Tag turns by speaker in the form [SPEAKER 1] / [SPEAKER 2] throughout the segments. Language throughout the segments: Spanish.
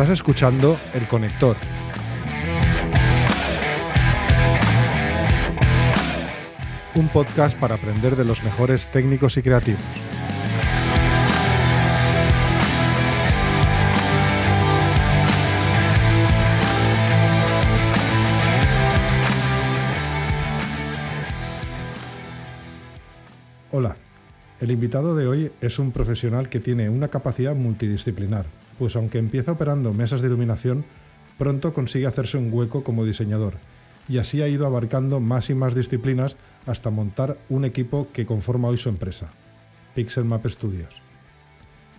[SPEAKER 1] Estás escuchando El Conector. Un podcast para aprender de los mejores técnicos y creativos. El invitado de hoy es un profesional que tiene una capacidad multidisciplinar, pues aunque empieza operando mesas de iluminación, pronto consigue hacerse un hueco como diseñador, y así ha ido abarcando más y más disciplinas hasta montar un equipo que conforma hoy su empresa, Pixel Map Studios,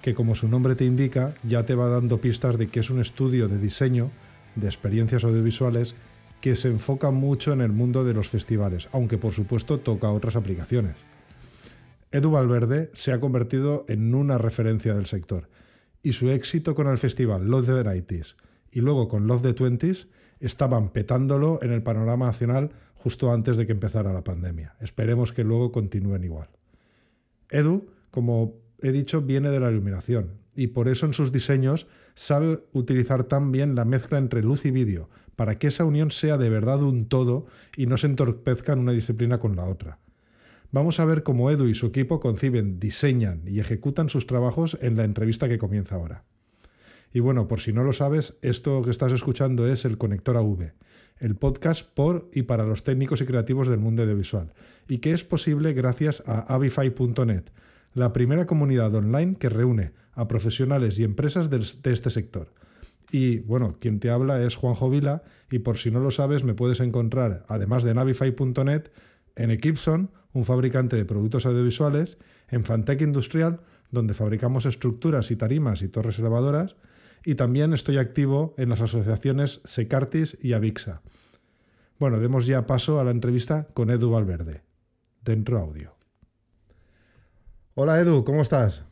[SPEAKER 1] que como su nombre te indica, ya te va dando pistas de que es un estudio de diseño, de experiencias audiovisuales, que se enfoca mucho en el mundo de los festivales, aunque por supuesto toca otras aplicaciones. Edu Valverde se ha convertido en una referencia del sector y su éxito con el festival Love the Nighties y luego con Love the Twenties estaban petándolo en el panorama nacional justo antes de que empezara la pandemia. Esperemos que luego continúen igual. Edu, como he dicho, viene de la iluminación y por eso en sus diseños sabe utilizar tan bien la mezcla entre luz y vídeo para que esa unión sea de verdad un todo y no se entorpezca en una disciplina con la otra. Vamos a ver cómo Edu y su equipo conciben, diseñan y ejecutan sus trabajos en la entrevista que comienza ahora. Y bueno, por si no lo sabes, esto que estás escuchando es el Conector AV, el podcast por y para los técnicos y creativos del mundo audiovisual, y que es posible gracias a avify.net, la primera comunidad online que reúne a profesionales y empresas de este sector. Y bueno, quien te habla es Juanjo Vila, y por si no lo sabes, me puedes encontrar, además de navify.net, en Equipson, un fabricante de productos audiovisuales, en Fantech Industrial, donde fabricamos estructuras y tarimas y torres elevadoras, y también estoy activo en las asociaciones Secartis y Avixa. Bueno, demos ya paso a la entrevista con Edu Valverde. Dentro audio. Hola Edu, ¿cómo estás?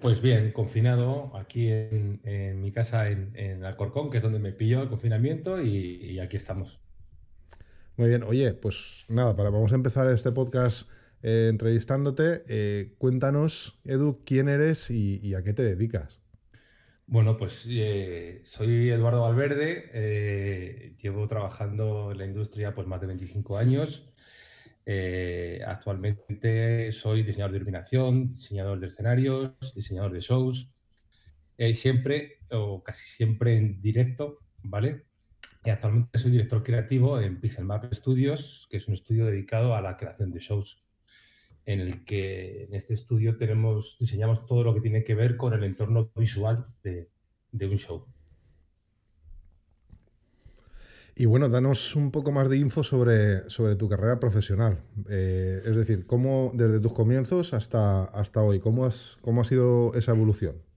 [SPEAKER 2] Pues bien, confinado aquí en, mi casa en, Alcorcón, que es donde me pillo el confinamiento, y aquí estamos.
[SPEAKER 1] Muy bien, oye, pues nada, para, vamos a empezar este podcast eh, entrevistándote. Eh, cuéntanos, Edu, quién eres y, a qué te dedicas.
[SPEAKER 2] Bueno, pues eh, soy Eduardo Valverde, llevo trabajando en la industria pues más de 25 años. actualmente soy diseñador de iluminación, diseñador de escenarios, diseñador de shows, siempre o casi siempre en directo, ¿vale? Actualmente soy director creativo en Pixel Map Studios, que es un estudio dedicado a la creación de shows, en el que en este estudio tenemos, diseñamos todo lo que tiene que ver con el entorno visual de, un show.
[SPEAKER 1] Y bueno, danos un poco más de info sobre, sobre tu carrera profesional. Eh, es decir, cómo desde tus comienzos hasta, hasta hoy, ¿cómo, ¿cómo ha sido esa evolución?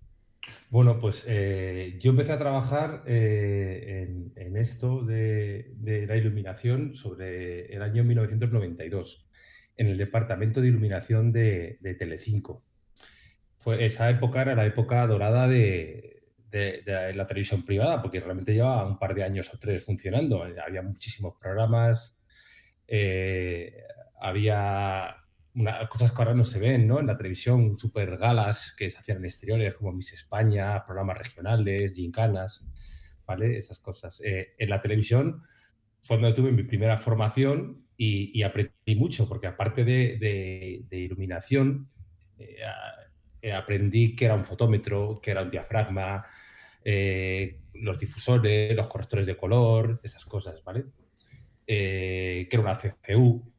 [SPEAKER 2] Bueno, pues eh, yo empecé a trabajar eh, en, esto de, la iluminación sobre el año 1992, en el departamento de iluminación de, Telecinco. Fue, esa época era la época dorada de, la televisión privada, porque realmente llevaba un par de años o tres funcionando. Había muchísimos programas, eh, había cosas que ahora no se ven, ¿no? En la televisión, super galas que se hacían en exteriores, como Miss España, programas regionales, gincanas, ¿vale? Esas cosas. Eh, en la televisión fue donde tuve mi primera formación y, aprendí mucho, porque aparte de, iluminación, eh, eh, aprendí que era un fotómetro, que era un diafragma, los difusores, los correctores de color, esas cosas, ¿vale? que era una CCU,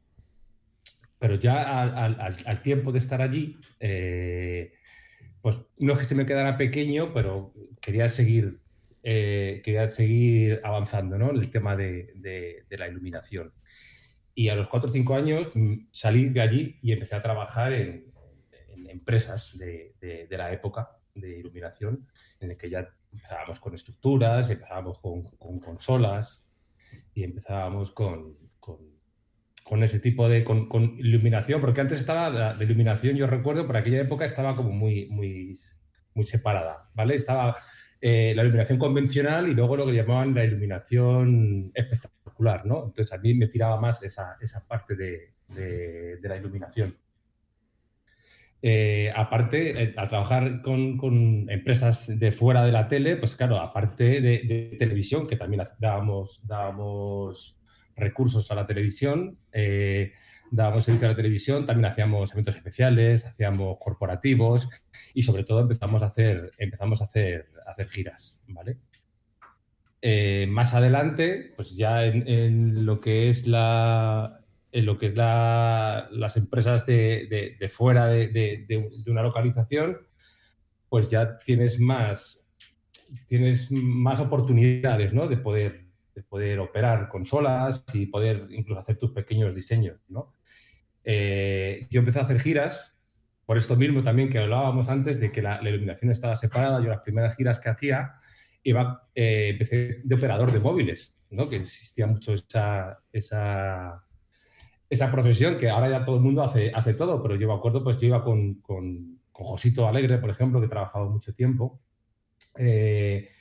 [SPEAKER 2] pero ya al, tiempo de estar allí, eh, pues no es que se me quedara pequeño, pero quería seguir, eh, quería seguir avanzando ¿no? en el tema de, la iluminación. Y a los 4 o 5 años mm, salí de allí y empecé a trabajar en, empresas de, la época de iluminación, en el que ya empezábamos con estructuras, empezábamos con, consolas y empezábamos con ese tipo de con, iluminación, porque antes estaba la, iluminación, yo recuerdo, por aquella época estaba como muy, muy, muy separada, ¿vale? Estaba eh, la iluminación convencional y luego lo que llamaban la iluminación espectacular, ¿no? Entonces a mí me tiraba más esa, esa parte de, de, la iluminación. eh, aparte, eh, a trabajar con, empresas de fuera de la tele, pues claro, aparte de, televisión, que también dábamos, dábamos recursos a la televisión, eh, dábamos servicio a la televisión, también hacíamos eventos especiales, hacíamos corporativos y sobre todo empezamos a hacer, empezamos a hacer, hacer giras, ¿vale? más adelante, pues ya en lo que es la, en lo que es las empresas de, fuera de, una localización, pues ya tienes más, tienes más oportunidades de, poder, de poder operar consolas y poder incluso hacer tus pequeños diseños. Eh, yo empecé a hacer giras, por esto mismo también que hablábamos antes de que la, iluminación estaba separada. Yo las primeras giras que hacía iba, eh, empecé de operador de móviles, ¿no? que existía mucho esa, esa esa profesión que ahora ya todo el mundo hace, hace todo, pero yo me acuerdo, pues yo iba con, con, Josito Alegre, por ejemplo, que trabajaba mucho tiempo. Eh,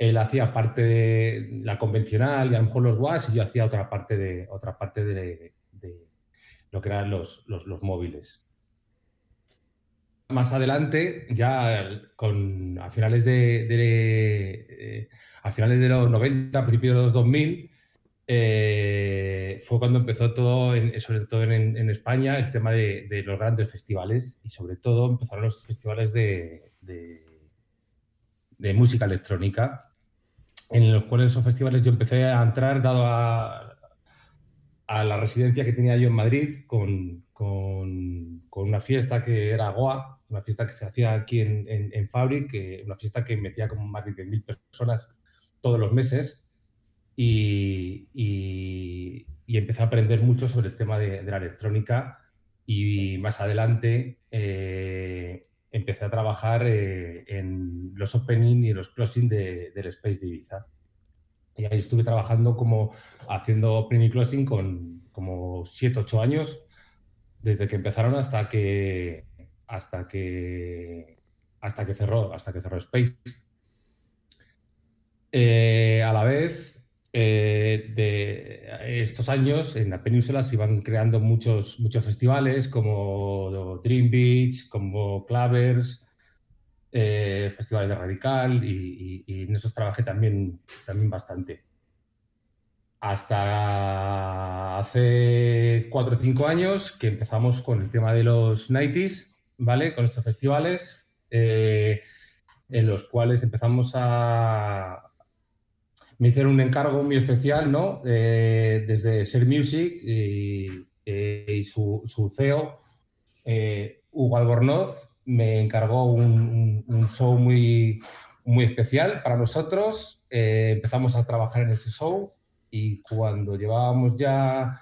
[SPEAKER 2] él hacía parte de la convencional y a lo mejor los WAS y yo hacía otra parte de, otra parte de, lo que eran los, los, móviles. Más adelante, ya con, a, finales de, eh, a finales de los 90, a principios de los 2000, eh, fue cuando empezó todo, sobre todo en, España, el tema de, los grandes festivales y sobre todo empezaron los festivales de, de, música electrónica, en los cuales esos festivales yo empecé a entrar dado a, a la residencia que tenía yo en Madrid con, con, con, una fiesta que era Goa, una fiesta que se hacía aquí en, en, Fabric, una fiesta que metía como más de 10.000 personas todos los meses. Y, y, empecé a aprender mucho sobre el tema de, la electrónica y más adelante eh, empecé a trabajar eh, en los opening y los closing del Space de Ibiza. Y ahí estuve trabajando como haciendo opening y closing con como 7, 8 años, desde que empezaron hasta que hasta que hasta que cerró, hasta que cerró Space. Eh, a la vez eh, de estos años en la península se iban creando muchos, muchos festivales como Dream Beach, como Clavers, eh, festivales de Radical y, en esos trabajé también, también bastante. Hasta hace cuatro o cinco años que empezamos con el tema de los 90s, ¿vale? Con estos festivales eh, en los cuales empezamos a, me hicieron un encargo muy especial, ¿no? desde Ser Music y, eh, su, CEO, eh, Hugo Albornoz, me encargó un, show muy, muy especial para nosotros. Eh, empezamos a trabajar en ese show y cuando llevábamos ya,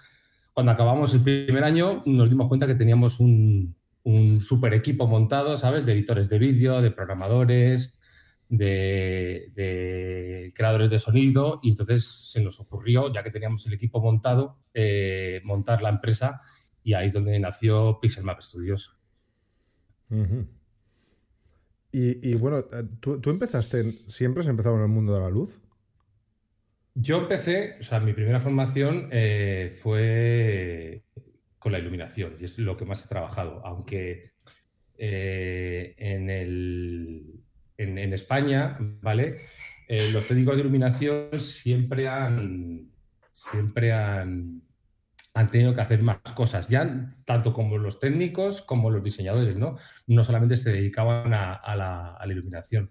[SPEAKER 2] cuando acabamos el primer año, nos dimos cuenta que teníamos un, un super equipo montado, ¿sabes? De editores de vídeo, de programadores, de, creadores de sonido y entonces se nos ocurrió, ya que teníamos el equipo montado, eh, montar la empresa y ahí es donde nació Pixel Map Studios.
[SPEAKER 1] y, bueno, eh, ¿tú, empezaste, siempre has empezado en el mundo de la luz?
[SPEAKER 2] Yo empecé, o sea, mi primera formación eh, fue con la iluminación y es lo que más he trabajado, aunque en el en, España, ¿vale? Eh, los técnicos de iluminación siempre han, siempre han, han tenido que hacer más cosas, ya tanto como los técnicos como los diseñadores, ¿no? No solamente se dedicaban a, la, iluminación.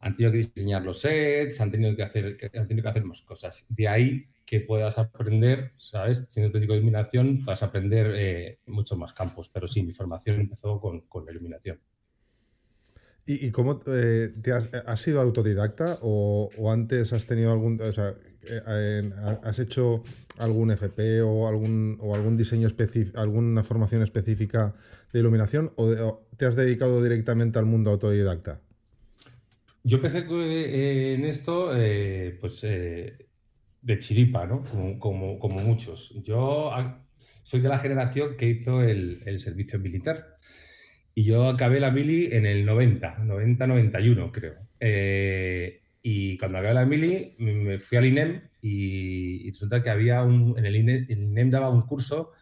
[SPEAKER 2] Han tenido que diseñar los sets, han tenido que hacer, han tenido que hacer más cosas. De ahí que puedas aprender, ¿sabes? Siendo técnico de iluminación, puedas aprender eh, muchos más campos. Pero sí, mi formación empezó con, con la iluminación.
[SPEAKER 1] ¿Y, cómo eh, te has, sido autodidacta o, antes has tenido algún, o sea, eh, has hecho algún FP o algún, o algún diseño específico, alguna formación específica de iluminación o, te has dedicado directamente al mundo autodidacta?
[SPEAKER 2] Yo empecé eh, en esto, pues, de chiripa, ¿no? Como, como, muchos. Yo soy de la generación que hizo el, el servicio militar. Y yo acabé la mili en el 90, 90-91 creo. Eh, y cuando acabé la mili me fui al INEM y, resulta que había un, en el INEM, daba un curso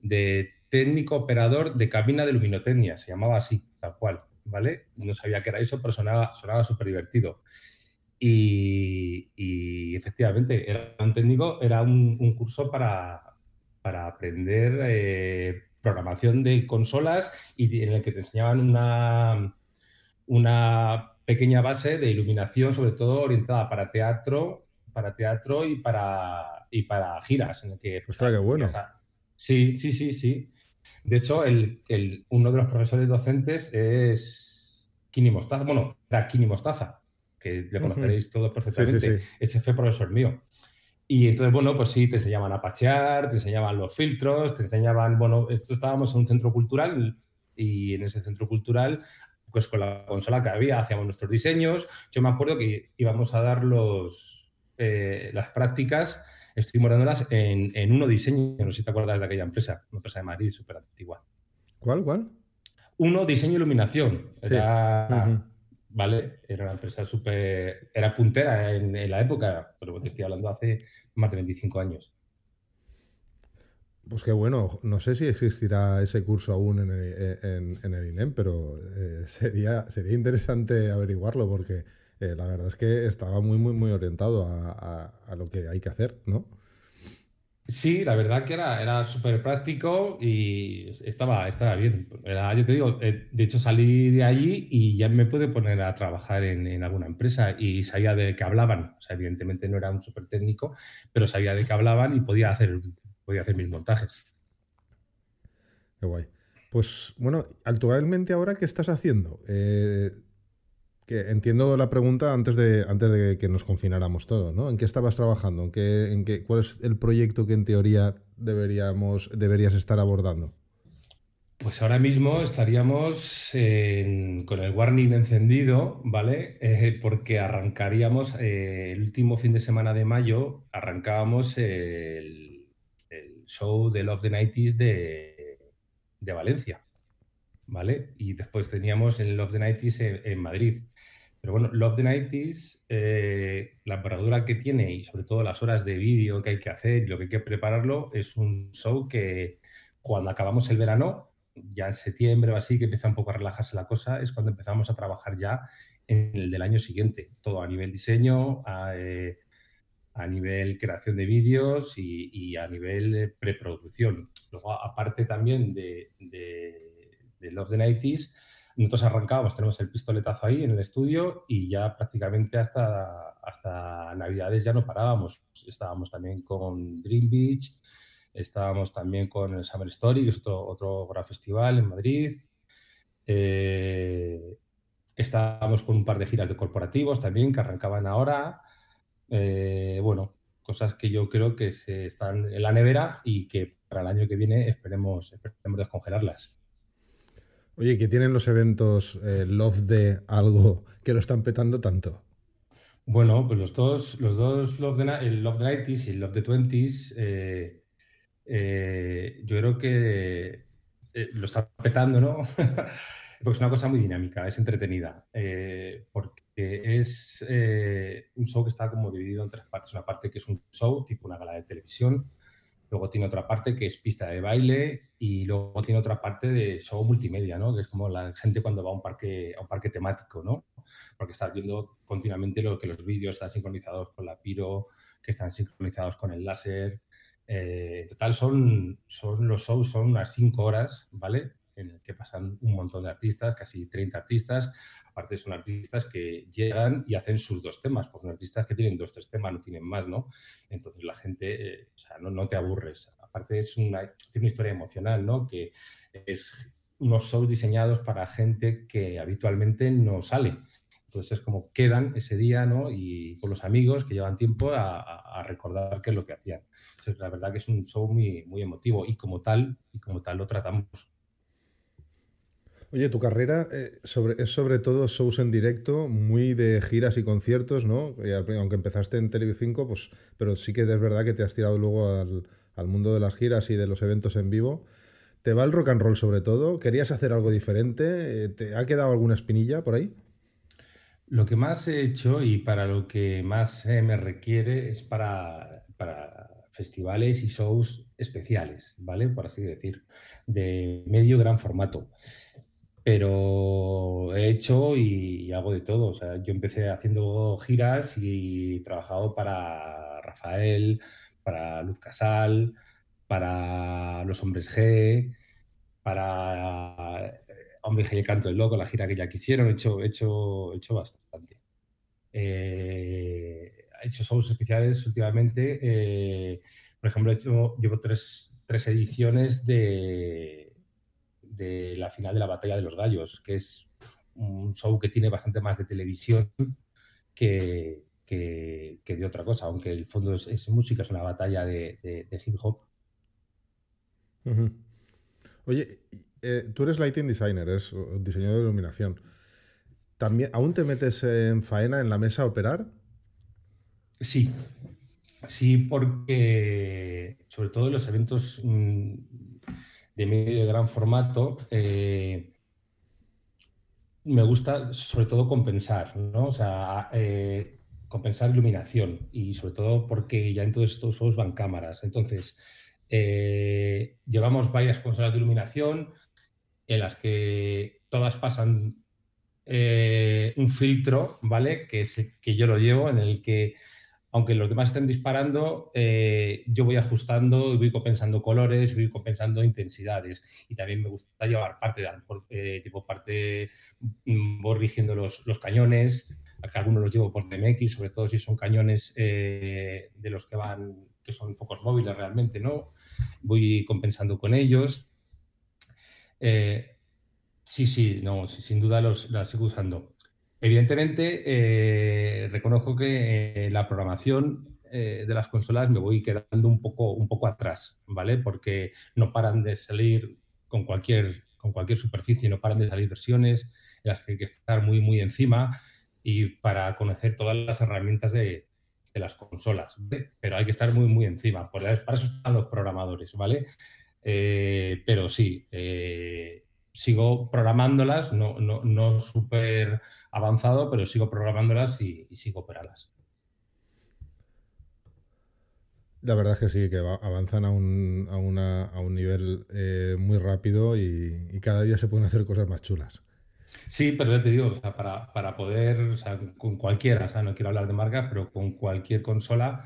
[SPEAKER 2] de técnico operador de cabina de luminotecnia, se llamaba así, tal cual, ¿vale? No sabía que era eso, pero sonaba súper divertido. Y, efectivamente, era un técnico, era un, curso para, para aprender eh, programación de consolas y en el que te enseñaban una, una pequeña base de iluminación, sobre todo orientada para teatro, para teatro y para, y para giras. En el que,
[SPEAKER 1] pues, qué bueno.
[SPEAKER 2] Sí, sí, sí, sí. De hecho, el, uno de los profesores docentes es Kini Mostaza. Bueno, era Kini Mostaza, que le conoceréis todos perfectamente. Ese fue profesor mío. Y entonces, bueno, pues sí, te enseñaban a pachear, te enseñaban los filtros, te enseñaban, bueno, estábamos en un centro cultural y en ese centro cultural pues con la consola que había hacíamos nuestros diseños. Yo me acuerdo que íbamos a dar los, eh, las prácticas, estuvimos dándolas en, en Uno Diseño, no sé si te acuerdas de aquella empresa, una empresa de Madrid súper antigua.
[SPEAKER 1] ¿Cuál, cuál?
[SPEAKER 2] Uno Diseño e Iluminación. Era, ¿vale? Era una empresa súper, era puntera en, en, la época, pero te estoy hablando hace más de 25 años.
[SPEAKER 1] Pues qué bueno, no sé si existirá ese curso aún en el, INEM, pero eh, sería, sería interesante averiguarlo porque eh, la verdad es que estaba muy, muy, muy orientado a, lo que hay que hacer, ¿no?
[SPEAKER 2] Sí, la verdad que era, era súper práctico y estaba, estaba bien. yo te digo, eh, de hecho salí de allí y ya me pude poner a trabajar en, alguna empresa y sabía de qué hablaban. O sea, evidentemente no era un súper técnico, pero sabía de qué hablaban y podía hacer podía hacer mis montajes.
[SPEAKER 1] Qué guay. Pues bueno, actualmente ahora, ¿qué estás haciendo? Eh, que entiendo la pregunta antes de, antes de que nos confináramos todos, ¿no? ¿En qué estabas trabajando? ¿En qué, ¿Cuál es el proyecto que en teoría deberíamos, deberías estar abordando?
[SPEAKER 2] Pues ahora mismo estaríamos con el warning encendido, ¿vale? Eh, porque arrancaríamos eh, el último fin de semana de mayo, arrancábamos el show de Love the Nighties de, de Valencia, ¿vale? Y después teníamos el Love the Nighties en, Madrid. Pero bueno, Love the Nighties, eh, la paradura que tiene y sobre todo las horas de vídeo que hay que hacer y lo que hay que prepararlo, es un show que cuando acabamos el verano, ya en septiembre o así, que empieza un poco a relajarse la cosa, es cuando empezamos a trabajar ya en el del año siguiente, todo a nivel diseño, a, eh, a nivel creación de vídeos y, a nivel preproducción. Luego, aparte también de, de, Love the Nighties, nosotros arrancábamos, tenemos el pistoletazo ahí en el estudio y ya prácticamente hasta, hasta Navidades ya no parábamos. Estábamos también con Dream Beach, estábamos también con el Summer Story, que es otro, otro gran festival en Madrid. Eh, estábamos con un par de giras de corporativos también que arrancaban ahora. Eh, bueno, cosas que yo creo que se están en la nevera y que para el año que viene esperemos, esperemos descongelarlas.
[SPEAKER 1] Oye, ¿qué tienen los eventos eh, Love de algo que lo están petando tanto?
[SPEAKER 2] Bueno, pues los dos, los dos Love the, el Love the 90s y el Love the 20s, eh, yo creo que lo están petando, ¿no? porque es una cosa muy dinámica, es entretenida, eh, porque es eh, un show que está como dividido en tres partes. Una parte que es un show, tipo una gala de televisión, luego tiene otra parte que es pista de baile y luego tiene otra parte de show multimedia, ¿no? que es como la gente cuando va a un parque, a un parque temático, ¿no? porque estás viendo continuamente lo que los vídeos están sincronizados con la piro, que están sincronizados con el láser. Eh, en total son, son los shows son unas cinco horas, ¿vale? En el que pasan un montón de artistas, casi 30 artistas. Aparte son artistas que llegan y hacen sus dos temas, porque son artistas que tienen dos, tres temas, no tienen más, ¿no? Entonces la gente, eh, o sea, no, no, te aburres. Aparte es una, tiene una historia emocional, ¿no? Que es unos shows diseñados para gente que habitualmente no sale. Entonces es como quedan ese día, ¿no? Y con los amigos que llevan tiempo a, a, recordar qué es lo que hacían. Entonces, la verdad que es un show muy, muy emotivo y como tal, y como tal lo tratamos.
[SPEAKER 1] Oye, tu carrera eh, es sobre todo shows en directo, muy de giras y conciertos, ¿no? aunque empezaste en Television 5, pues, pero sí que es verdad que te has tirado luego al, mundo de las giras y de los eventos en vivo. ¿Te va el rock and roll sobre todo? ¿Querías hacer algo diferente? Eh, ¿Te ha quedado alguna espinilla por ahí?
[SPEAKER 2] Lo que más he hecho y para lo que más me requiere es para festivales y shows especiales, ¿vale? Por así decir, de medio gran formato. Pero he hecho y hago de todo. O sea, yo empecé haciendo giras y he trabajado para Rafael, para Luz Casal, para Los Hombres G, para eh, Hombres G y Canto del Loco, la gira que ya que hicieron, he hecho, he hecho, he hecho bastante. Eh, he hecho shows especiales últimamente. Eh, por ejemplo, he hecho, llevo tres, tres ediciones de, de la final de la Batalla de los Gallos, que es un show que tiene bastante más de televisión que, que, de otra cosa, aunque el fondo es, música, es una batalla de, hip hop.
[SPEAKER 1] Oye, eh, tú eres lighting designer, es diseñador de iluminación. ¿También, ¿Aún te metes en faena en la mesa a operar?
[SPEAKER 2] Sí, sí, porque sobre todo en los eventos mm, de medio de gran formato, eh, me gusta sobre todo compensar, ¿no? O sea, eh, compensar iluminación y sobre todo porque ya en todos estos shows van cámaras. Entonces, eh, llevamos varias consolas de iluminación en las que todas pasan un filtro, ¿vale? Que, es, que yo lo llevo, en el que aunque los demás estén disparando, eh, yo voy ajustando y voy compensando colores, voy compensando intensidades. Y también me gusta llevar parte, de, eh, tipo parte, mm, voy rigiendo los, los cañones, algunos los llevo por DMX, sobre todo si son cañones eh, de los que van, que son focos móviles realmente, ¿no? Voy compensando con ellos. sí, sí, no, sin duda los, las sigo usando. Evidentemente, eh, reconozco que eh, la programación eh, de las consolas me voy quedando un poco, un poco atrás, ¿vale? Porque no paran de salir con cualquier, con cualquier superficie, no paran de salir versiones en las que hay que estar muy, muy encima y para conocer todas las herramientas de, las consolas, pero hay que estar muy, muy encima. Por, para eso están los programadores, ¿vale? pero sí, sigo programándolas, no, no, no súper avanzado, pero sigo programándolas y, sigo operándolas.
[SPEAKER 1] La verdad es que sí, que avanzan a un, a una, a un nivel eh, muy rápido y, cada día se pueden hacer cosas más chulas.
[SPEAKER 2] Sí, pero ya te digo, o sea, para, para, poder, o sea, con cualquiera, o sea, no quiero hablar de marcas, pero con cualquier consola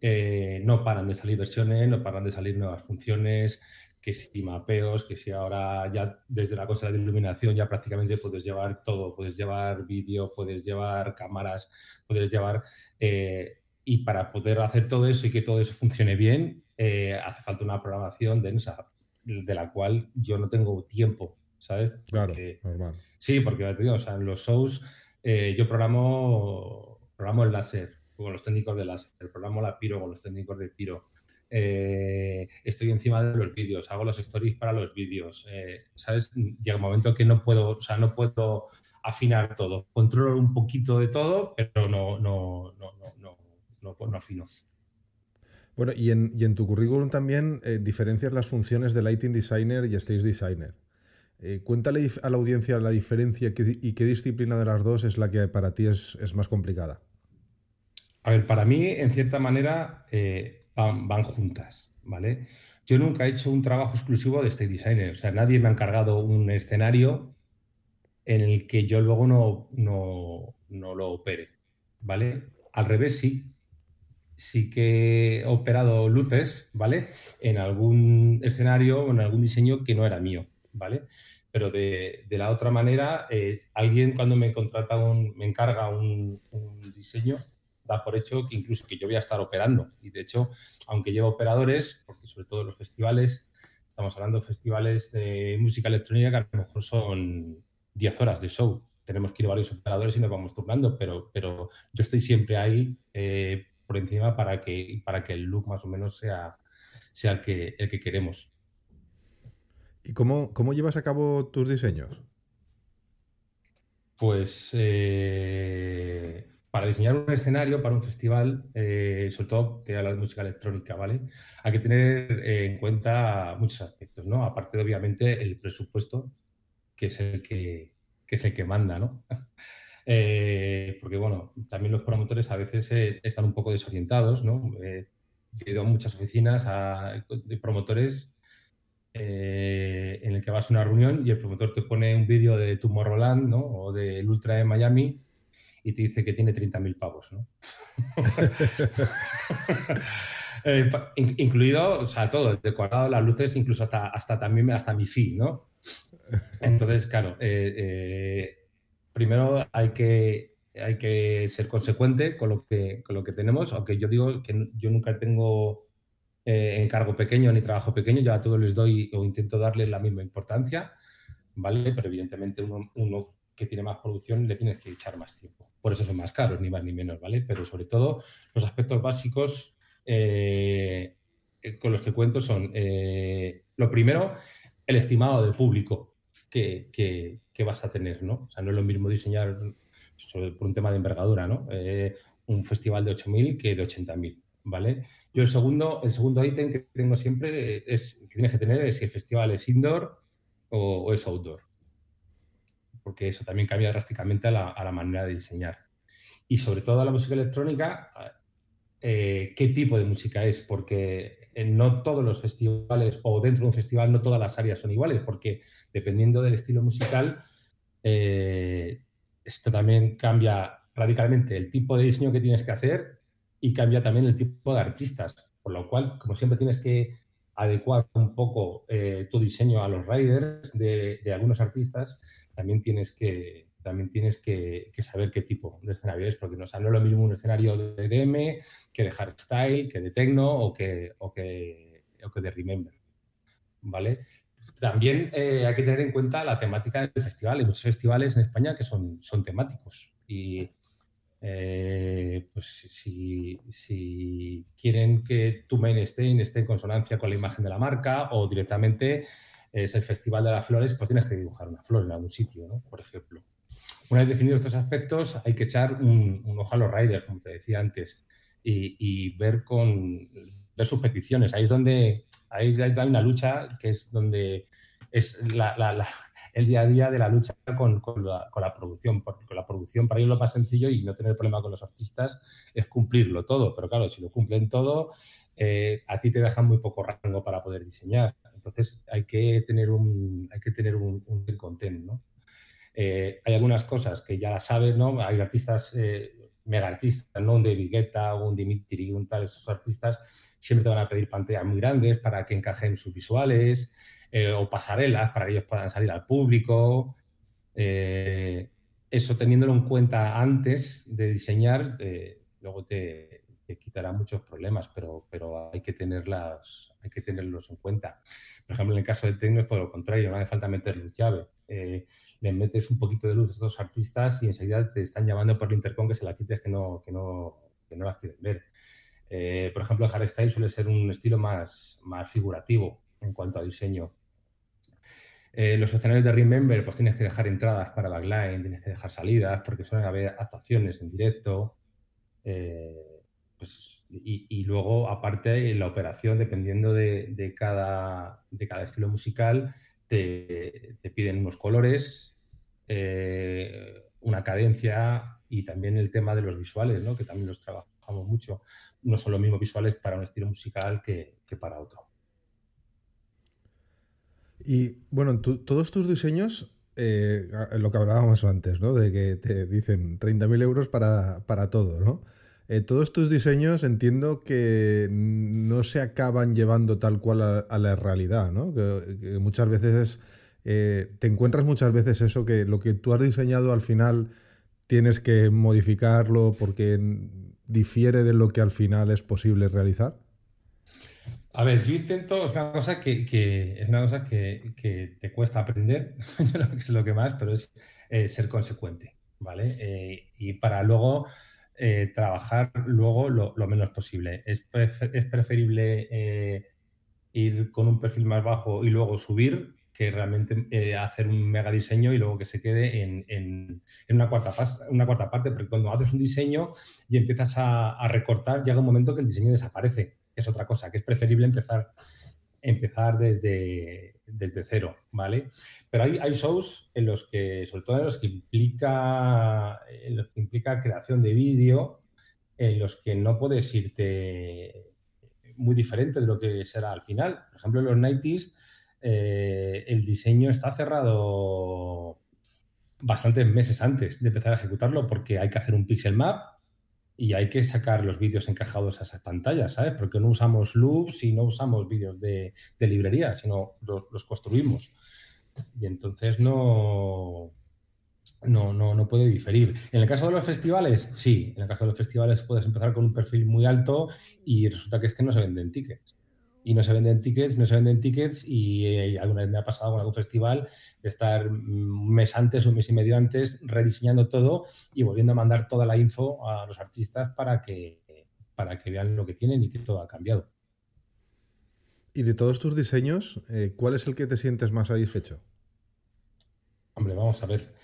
[SPEAKER 2] eh, no paran de salir versiones, no paran de salir nuevas funciones, que si mapeos, que si ahora ya desde la cosa de iluminación ya prácticamente puedes llevar todo, puedes llevar vídeo, puedes llevar cámaras, puedes llevar... Eh, y para poder hacer todo eso y que todo eso funcione bien, eh, hace falta una programación densa, de la cual yo no tengo tiempo, ¿sabes?
[SPEAKER 1] claro, normal.
[SPEAKER 2] Sí, porque o sea, en los shows eh, yo programo, programo el láser con los técnicos de láser, programo la piro con los técnicos de piro, eh, estoy encima de los vídeos, hago los stories para los vídeos, eh, ¿sabes? Llega un momento que no puedo, o sea, no puedo afinar todo. Controlo un poquito de todo, pero no, no, no, no, no, no afino.
[SPEAKER 1] Bueno, y en, y en, tu currículum también eh, diferencias las funciones de Lighting Designer y Stage Designer. cuéntale a la audiencia la diferencia y qué disciplina de las dos es la que para ti es más complicada.
[SPEAKER 2] A ver, para mí, en cierta manera, van, juntas, ¿vale? Yo nunca he hecho un trabajo exclusivo de state designer, o sea, nadie me ha encargado un escenario en el que yo luego no, no, no lo opere, ¿vale? Al revés, sí. Sí que he operado luces, ¿vale? En algún escenario o en algún diseño que no era mío, ¿vale? Pero de, de la otra manera, eh, alguien cuando me contrata un, me encarga un diseño, da por hecho que incluso que yo voy a estar operando. Y de hecho, aunque llevo operadores, porque sobre todo los festivales, estamos hablando de festivales de música electrónica que a lo mejor son 10 horas de show. Tenemos que ir varios operadores y nos vamos turnando, pero, pero yo estoy siempre ahí eh, por encima para que, para que el look más o menos sea, sea el, que, el que queremos.
[SPEAKER 1] ¿Y cómo, cómo llevas a cabo tus diseños?
[SPEAKER 2] Pues eh, para diseñar un escenario para un festival, eh, sobre todo que de música electrónica, ¿vale? Hay que tener eh, en cuenta muchos aspectos, ¿no? Aparte de, obviamente, el presupuesto, que es el que, es el que manda, ¿no? Eh, porque, bueno, también los promotores a veces están un poco desorientados, ¿no? he ido a muchas oficinas de promotores eh, en el que vas a una reunión y el promotor te pone un vídeo de Tomorrowland ¿no? o del Ultra de Miami y te dice que tiene 30.000 pavos. ¿no? Eh, incluido, o sea, todo, el decorado, las luces, incluso hasta, hasta también hasta mi fee, ¿no? Entonces, claro, eh, primero hay que, hay que ser consecuente con lo, que, con lo que tenemos, aunque yo digo que yo nunca tengo eh, encargo pequeño ni trabajo pequeño, yo a todos les doy o intento darles la misma importancia, ¿vale? Pero evidentemente uno, uno que tiene más producción le tienes que echar más tiempo. Por eso son más caros, ni más ni menos, ¿vale? Pero sobre todo los aspectos básicos eh, con los que cuento son, eh, lo primero, el estimado de público que, que, vas a tener, ¿no? O sea, no es lo mismo diseñar por un tema de envergadura, ¿no? un festival de 8.000 que de 80.000. ¿vale? Yo el segundo, el segundo ítem que tengo siempre es, que tienes que tener es si el festival es indoor o, es outdoor, porque eso también cambia drásticamente a la, manera de diseñar. Y sobre todo la música electrónica, eh, ¿qué tipo de música es? Porque no todos los festivales o dentro de un festival no todas las áreas son iguales, porque dependiendo del estilo musical, eh, esto también cambia radicalmente el tipo de diseño que tienes que hacer y cambia también el tipo de artistas, por lo cual, como siempre, tienes que adecuar un poco eh, tu diseño a los riders de, algunos artistas, también tienes que, también tienes que, saber qué tipo de escenario es, porque no, es lo mismo un escenario de DM que de hardstyle, que de techno o que, o que, que de remember. ¿Vale? También eh, hay que tener en cuenta la temática del festival. Hay muchos festivales en España que son, son temáticos y eh, pues si, quieren que tu mainstream esté en consonancia con la imagen de la marca o directamente es el Festival de las Flores, pues tienes que dibujar una flor en algún sitio, ¿no? por ejemplo. Una vez definidos estos aspectos, hay que echar un, ojo a los riders, como te decía antes, y, ver, con, ver sus peticiones. Ahí es donde hay una lucha que es donde es la, el día a día de la lucha con, la, producción, porque la producción para ellos lo más sencillo y no tener problema con los artistas es cumplirlo todo, pero claro, si lo cumplen todo, eh, a ti te dejan muy poco rango para poder diseñar. Entonces hay que tener un, hay que tener un content, ¿no? Eh, hay algunas cosas que ya las sabes, ¿no? Hay artistas, eh, mega artistas, ¿no? Un David Guetta, un Dimitri, un tal, esos artistas siempre te van a pedir pantallas muy grandes para que encajen sus visuales. Eh, o pasarelas para que ellos puedan salir al público. Eh, eso teniéndolo en cuenta antes de diseñar, luego te, quitará muchos problemas, pero, pero hay, que tenerlas, hay que tenerlos en cuenta. Por ejemplo, en el caso del tecno es todo lo contrario, no hace falta meter luz llave. Eh, le metes un poquito de luz a estos artistas y enseguida te están llamando por el intercom que se la quites que no, que no, que no las quieren ver. por ejemplo, el hardstyle suele ser un estilo más, más figurativo en cuanto a diseño. Eh, los escenarios de Remember, pues tienes que dejar entradas para backline, tienes que dejar salidas, porque suelen haber actuaciones en directo. Eh, pues, y, luego, aparte, la operación, dependiendo de, cada, de cada, estilo musical, te, piden unos colores, eh, una cadencia y también el tema de los visuales, ¿no? que también los trabajamos mucho. No son los mismos visuales para un estilo musical que para otro.
[SPEAKER 1] Y bueno, todos tus diseños, eh, lo que hablábamos antes, ¿no? De que te dicen 30.000 euros para, todo, ¿no? Eh, todos tus diseños entiendo que no se acaban llevando tal cual a, la realidad, ¿no? Que, muchas veces eh, te encuentras muchas veces eso, que lo que tú has diseñado al final tienes que modificarlo porque difiere de lo que al final es posible realizar.
[SPEAKER 2] A ver, yo intento, es una cosa que, es una cosa que, te cuesta aprender, yo que es lo que más, pero es eh, ser consecuente, ¿vale? Eh, y para luego eh, trabajar luego lo, menos posible. Es, es preferible ir con un perfil más bajo y luego subir que realmente hacer un mega diseño y luego que se quede en, una, cuarta una cuarta parte, porque cuando haces un diseño y empiezas a, a recortar, llega un momento que el diseño desaparece es otra cosa, que es preferible empezar, empezar desde, desde cero, ¿vale? Pero hay, hay shows en los que, sobre todo en los que implica, en los que implica creación de vídeo, en los que no puedes irte muy diferente de lo que será al final. Por ejemplo, en los 90s eh, el diseño está cerrado bastantes meses antes de empezar a ejecutarlo porque hay que hacer un pixel map y hay que sacar los vídeos encajados a esas pantallas, ¿sabes? Porque no usamos loops y no usamos vídeos de, librería, sino los, construimos. Y entonces no, no, no, no puede diferir. En el caso de los festivales, sí. En el caso de los festivales puedes empezar con un perfil muy alto y resulta que es que no se venden tickets y no se venden tickets, no se venden tickets y eh, alguna vez me ha pasado con algún festival de estar un mes antes, un mes y medio antes, rediseñando todo y volviendo a mandar toda la info a los artistas para que, para que vean lo que tienen y que todo ha cambiado.
[SPEAKER 1] Y de todos tus diseños, eh, ¿cuál es el que te sientes más satisfecho?
[SPEAKER 2] Hombre, vamos a ver.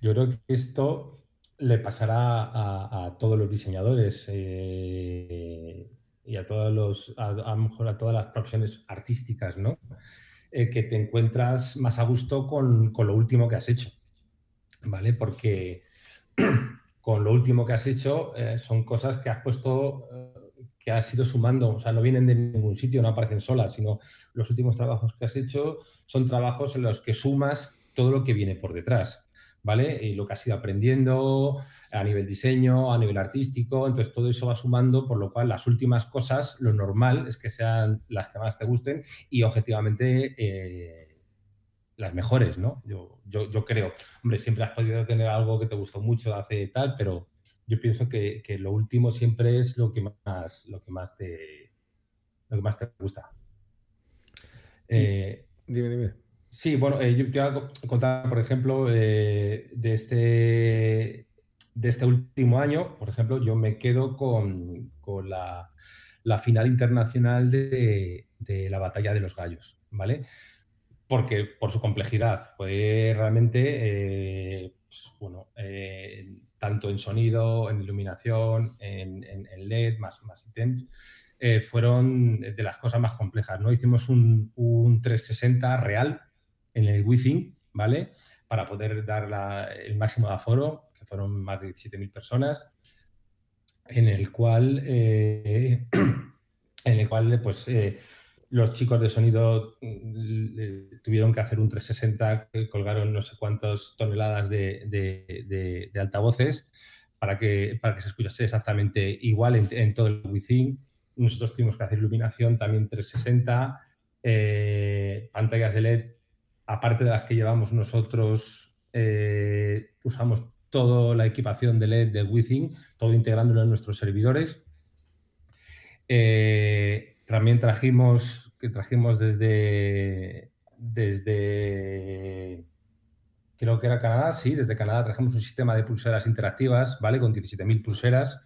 [SPEAKER 2] Yo creo que esto le pasará a, todos los diseñadores. Eh, y a todos los, a, mejor a todas las profesiones artísticas, ¿no? Eh, que te encuentras más a gusto con, con, lo último que has hecho, ¿vale? Porque con lo último que has hecho eh, son cosas que has puesto, eh, que has ido sumando, o sea, no vienen de ningún sitio, no aparecen solas, sino los últimos trabajos que has hecho son trabajos en los que sumas todo lo que viene por detrás. ¿Vale? Y lo que has ido aprendiendo a nivel diseño, a nivel artístico, entonces todo eso va sumando, por lo cual las últimas cosas, lo normal es que sean las que más te gusten y objetivamente eh, las mejores, ¿no? Yo, yo, creo, hombre, siempre has podido tener algo que te gustó mucho hace tal, pero yo pienso que, lo último siempre es lo que más, lo que más te, lo que más te gusta.
[SPEAKER 1] Eh, dime, dime.
[SPEAKER 2] Sí, bueno, eh, yo te voy contar, por ejemplo, eh, de, este, de este último año, por ejemplo, yo me quedo con, la, final internacional de, la batalla de los gallos, ¿vale? Porque por su complejidad fue realmente, eh, pues, bueno, tanto en sonido, en iluminación, en, LED, más, más ítems, fueron de las cosas más complejas, ¿no? Hicimos un, un 360 real, en el Wi-Fi, ¿vale? Para poder dar el máximo de aforo, que fueron más de 17.000 personas, en el cual, eh, en el cual pues, eh, los chicos de sonido mm, tuvieron que hacer un 360, colgaron no sé cuántas toneladas de, altavoces para que, para que se escuchase exactamente igual en, todo el Wi-Fi. Nosotros tuvimos que hacer iluminación también 360, eh, pantallas de LED aparte de las que llevamos nosotros, eh, usamos toda la equipación de LED del Within, todo integrándolo en nuestros servidores. Eh, también trajimos, que trajimos desde, desde, creo que era Canadá, sí, desde Canadá trajimos un sistema de pulseras interactivas, ¿vale? Con 17.000 pulseras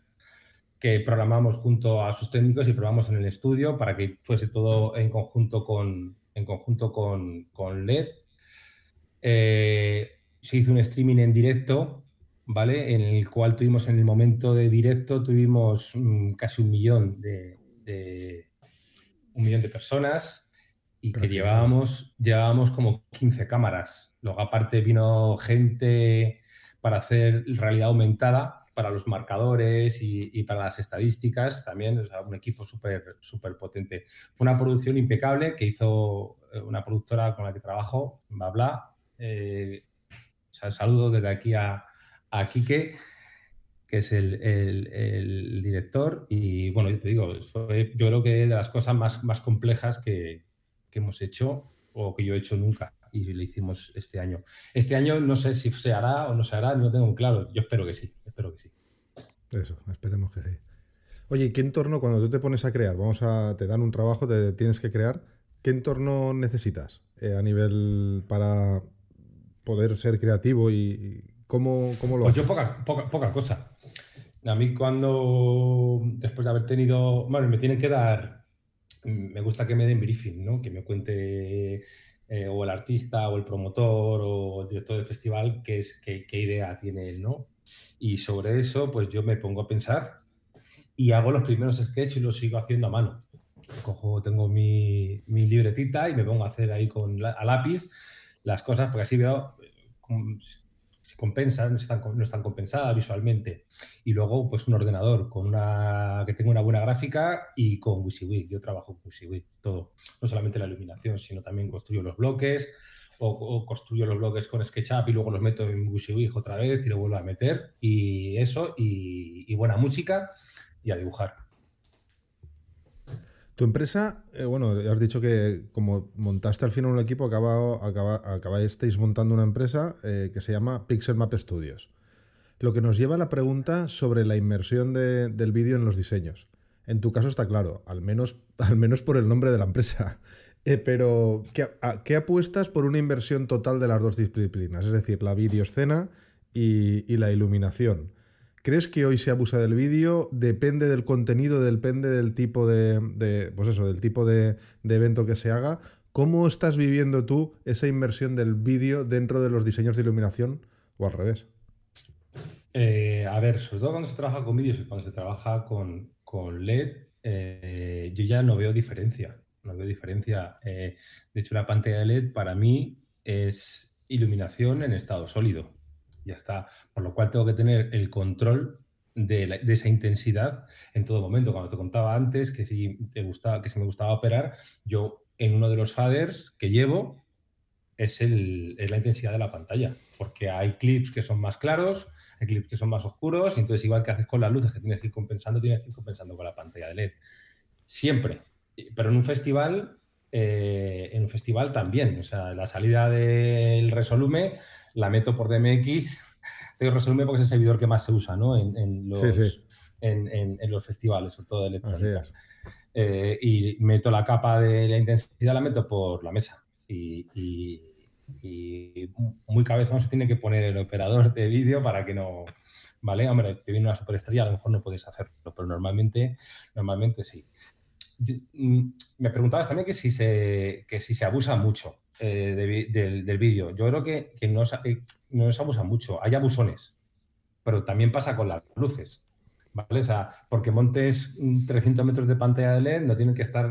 [SPEAKER 2] que programamos junto a sus técnicos y probamos en el estudio para que fuese todo en conjunto con, en conjunto con, con LED. Eh, se hizo un streaming en directo, ¿vale? En el cual tuvimos en el momento de directo, tuvimos mm, casi un millón de, un millón de personas y que llevábamos, llevábamos como 15 cámaras. Luego aparte vino gente para hacer realidad aumentada para los marcadores y, para las estadísticas también, un equipo súper súper potente. Fue una producción impecable que hizo eh, una productora con la que trabajo, Babla. Eh, saludo desde aquí a, a Quique, que es el, director. Y bueno, yo te digo, fue, yo creo que de las cosas más, más complejas que, que hemos hecho o que yo he hecho nunca y lo hicimos este año. Este año no sé si se hará o no se hará, no lo tengo claro. Yo espero que sí, espero que sí.
[SPEAKER 1] Eso, esperemos que sí. Oye, ¿qué entorno cuando tú te pones a crear? Vamos a, te dan un trabajo, te tienes que crear. ¿Qué entorno necesitas eh, a nivel para poder ser creativo y, cómo, cómo, lo
[SPEAKER 2] Pues yo poca, poca, poca cosa. A mí cuando, después de haber tenido, bueno, me tienen que dar, me gusta que me den briefing, ¿no? Que me cuente eh, o el artista o el promotor o el director del festival qué, es, qué, idea tiene él, ¿no? Y sobre eso, pues yo me pongo a pensar y hago los primeros sketches y los sigo haciendo a mano. Cojo, tengo mi, mi libretita y me pongo a hacer ahí con a lápiz las cosas, porque así veo, compensan, están, no están compensadas visualmente. Y luego, pues un ordenador con una, que tenga una buena gráfica y con WYSIWYG. Yo trabajo con WYSIWYG, todo. No solamente la iluminación, sino también construyo los bloques o, construyo los bloques con SketchUp y luego los meto en WYSIWYG otra vez y lo vuelvo a meter. Y eso, y buena música y a dibujar.
[SPEAKER 1] Tu empresa, eh, bueno, has dicho que como montaste al final un equipo, acaba, acaba, montando una empresa eh, que se llama Pixel Map Studios. Lo que nos lleva a la pregunta sobre la inmersión del vídeo en los diseños. En tu caso está claro, al menos, al menos por el nombre de la empresa. Eh, pero, ¿qué, ¿qué, apuestas por una inversión total de las dos disciplinas? Es decir, la videoescena y, y la iluminación. ¿Crees que hoy se abusa del vídeo? ¿Depende del contenido, depende del tipo de, pues eso, del tipo de, evento que se haga? ¿Cómo estás viviendo tú esa inversión del vídeo dentro de los diseños de iluminación o al revés?
[SPEAKER 2] Eh, a ver, sobre todo cuando se trabaja con vídeos y cuando se trabaja con, LED, eh, yo ya no veo diferencia. No veo diferencia. Eh, de hecho, la pantalla de LED para mí es iluminación en estado sólido ya está. Por lo cual tengo que tener el control de, esa intensidad en todo momento. Cuando te contaba antes que si, te gustaba, que si me gustaba operar, yo en uno de los faders que llevo es, el, es la intensidad de la pantalla, porque hay clips que son más claros, hay clips que son más oscuros, y entonces igual que haces con las luces que tienes que ir compensando, tienes que ir compensando con la pantalla de LED. Siempre. Pero en un festival eh, en un festival también. O sea, la salida del Resolume la meto por DMX. Resolume porque es el servidor que más se usa ¿no? en, los, En, los festivales, sobre todo de electrónica. Eh, y meto la capa de la intensidad, la meto por la mesa. Y, muy cabezón se tiene que poner el operador de vídeo para que no. ¿Vale? Hombre, te viene una superestrella, a lo mejor no puedes hacerlo, pero normalmente, normalmente sí. Mm, me preguntabas también que si se, que si se abusa mucho eh, del, vídeo. Yo creo que, que no, eh, no, se abusa mucho. Hay abusones, pero también pasa con las luces. ¿vale? O sea, porque montes 300 metros de pantalla de LED, no tienen que estar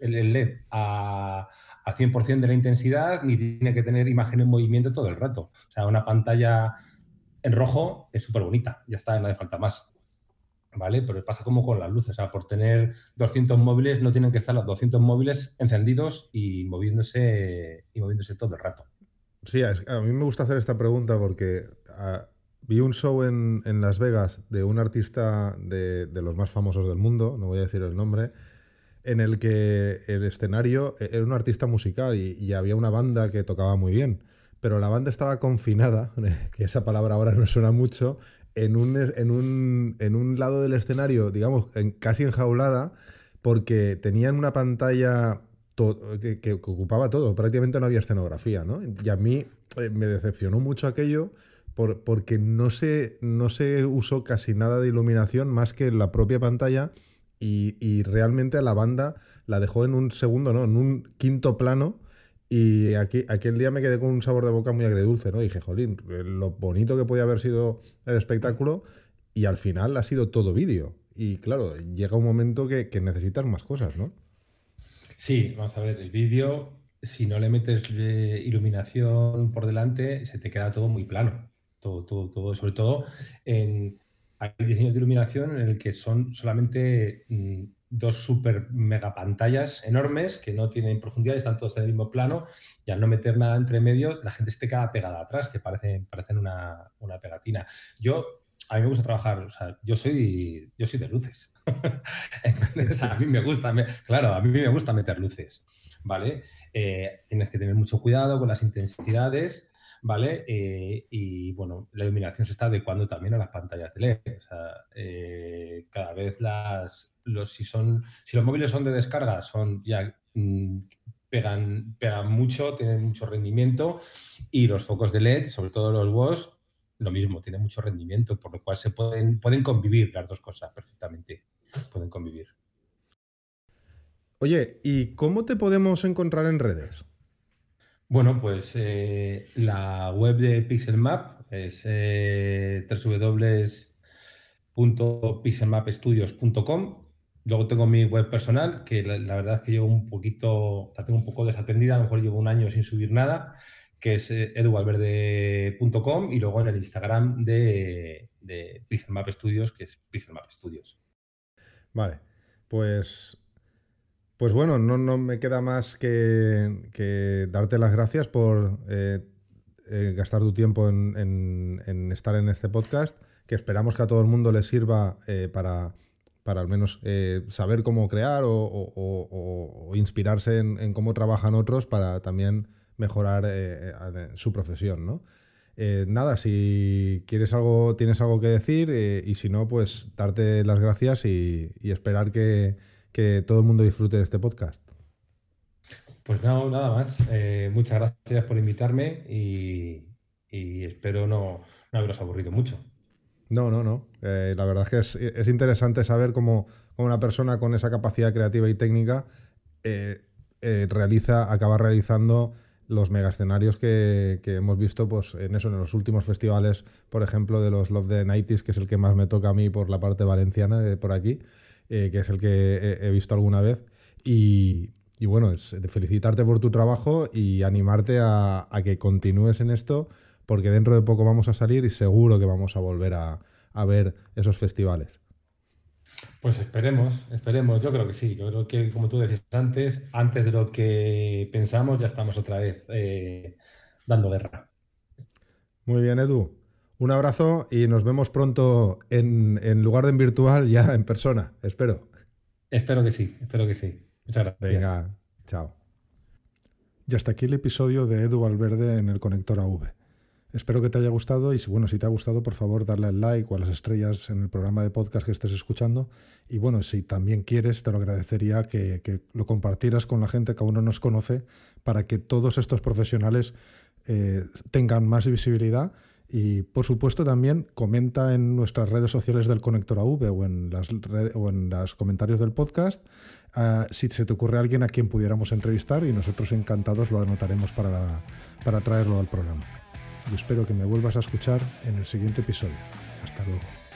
[SPEAKER 2] el LED a, a 100% de la intensidad, ni tiene que tener imagen en movimiento todo el rato. O sea, una pantalla en rojo es súper bonita, ya está, no hace falta más. ¿Vale? Pero pasa como con las luces, o sea, por tener 200 móviles no tienen que estar los 200 móviles encendidos y moviéndose, y moviéndose todo el rato.
[SPEAKER 1] Sí, a mí me gusta hacer esta pregunta porque ah, vi un show en, Las Vegas de un artista de, los más famosos del mundo, no voy a decir el nombre, en el que el escenario e, era un artista musical y había una banda que tocaba muy bien pero la banda estaba confinada, que esa palabra ahora no suena mucho, en un, en un, en un lado del escenario, digamos, en, casi enjaulada, porque tenían una pantalla que, que, ocupaba todo, prácticamente no había escenografía, ¿no? Y a mí eh, me decepcionó mucho aquello por, porque no se, no se usó casi nada de iluminación más que la propia pantalla y, y realmente a la banda la dejó en un segundo, ¿no? En un quinto plano y aquí, aquel día me quedé con un sabor de boca muy agredulce, ¿no? dije, jolín, lo bonito que podía haber sido el espectáculo y al final ha sido todo vídeo. Y claro, llega un momento que, que necesitas más cosas, ¿no?
[SPEAKER 2] Sí, vamos a ver, el vídeo, si no le metes eh, iluminación por delante, se te queda todo muy plano. Todo, todo, todo. Sobre todo en, hay diseños de iluminación en el que son solamente mm, dos super mega pantallas enormes que no tienen profundidad, están todos en el mismo plano y al no meter nada entre medio, la gente se te queda pegada atrás, que parecen, parecen una, pegatina. Yo, a mí me gusta trabajar, o sea, yo soy, yo soy de luces. a mí me gusta, claro, a mí me gusta meter luces, ¿vale? Eh, tienes que tener mucho cuidado con las intensidades, ¿vale? Eh, y bueno, la iluminación se está adecuando también a las pantallas de LED. O sea, eh, cada vez las, los, si, son, si los móviles son de descarga, son ya mm, pegan, pegan mucho, tienen mucho rendimiento y los focos de LED, sobre todo los WOS, lo mismo, tienen mucho rendimiento, por lo cual se pueden, pueden convivir las dos cosas perfectamente. Pueden convivir.
[SPEAKER 1] Oye, ¿y cómo te podemos encontrar en redes?
[SPEAKER 2] Bueno, pues eh, la web de Pixelmap es eh, www.pixelmapstudios.com Luego tengo mi web personal, que la, verdad es que llevo un poquito, la tengo un poco desatendida, a lo mejor llevo un año sin subir nada, que es eduvalverde.com y luego en el Instagram de, de Map Studios, que es Map Studios.
[SPEAKER 1] Vale, pues pues bueno, no, no me queda más que, darte las gracias por eh, eh, gastar tu tiempo en, estar en este podcast, que esperamos que a todo el mundo le sirva eh, para, para, al menos saber cómo crear o, inspirarse en, cómo trabajan otros para también mejorar su profesión, ¿no? nada, si quieres algo, tienes algo que decir y si no, pues darte las gracias y esperar que que todo el mundo disfrute de este podcast.
[SPEAKER 2] Pues no, nada más. Eh, muchas gracias por invitarme y, espero no, haberos aburrido mucho.
[SPEAKER 1] No, no, no. Eh, la verdad es que es, interesante saber cómo, una persona con esa capacidad creativa y técnica eh, realiza, acaba realizando los mega escenarios que, hemos visto pues, en eso, en los últimos festivales, por ejemplo, de los Love the Nighties, que es el que más me toca a mí por la parte valenciana de por aquí. Eh, que es el que he, visto alguna vez. Y, bueno, es felicitarte por tu trabajo y animarte a, que continúes en esto, porque dentro de poco vamos a salir y seguro que vamos a volver a, ver esos festivales.
[SPEAKER 2] Pues esperemos, esperemos. Yo creo que sí. Yo creo que, como tú decías antes, antes de lo que pensamos, ya estamos otra vez eh, dando guerra.
[SPEAKER 1] Muy bien, Edu. Un abrazo y nos vemos pronto en, lugar de en virtual, ya en persona, espero.
[SPEAKER 2] Espero que sí, espero que sí. Muchas gracias.
[SPEAKER 1] Venga, chao. Y hasta aquí el episodio de Edu Valverde en el conector AV. Espero que te haya gustado y bueno, si te ha gustado, por favor, darle al like o a las estrellas en el programa de podcast que estés escuchando. Y bueno, si también quieres, te lo agradecería que, que lo compartieras con la gente que aún no nos conoce para que todos estos profesionales eh, tengan más visibilidad y por supuesto también comenta en nuestras redes sociales del Conector AV o en las o en los comentarios del podcast ah, si se te ocurre alguien a quien pudiéramos entrevistar y nosotros encantados lo anotaremos para, para traerlo al programa. Y espero que me vuelvas a escuchar en el siguiente episodio. Hasta luego.